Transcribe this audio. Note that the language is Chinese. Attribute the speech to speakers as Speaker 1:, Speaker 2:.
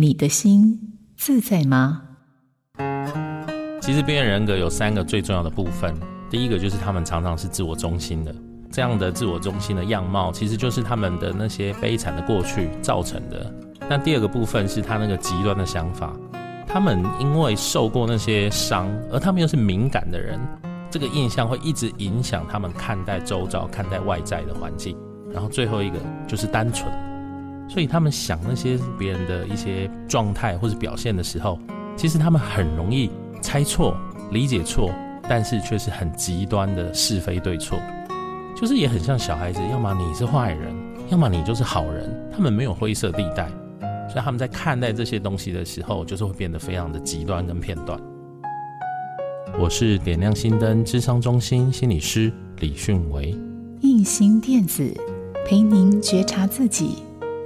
Speaker 1: 你的心自在吗？
Speaker 2: 其实边缘人格有三个最重要的部分，第一个就是他们常常是自我中心的，这样的自我中心的样貌，其实就是他们的那些悲惨的过去造成的。那第二个部分是他那个极端的想法，他们因为受过那些伤，而他们又是敏感的人，这个印象会一直影响他们看待周遭、看待外在的环境。然后最后一个就是单纯。所以他们想那些别人的一些状态或者表现的时候，其实他们很容易猜错、理解错，但是却是很极端的是非对错，就是也很像小孩子，要么你是坏人，要么你就是好人，他们没有灰色地带，所以他们在看待这些东西的时候，就是会变得非常的极端跟片段。我是点亮心灯智商中心心理师李迅维，
Speaker 1: 印心电子陪您觉察自己。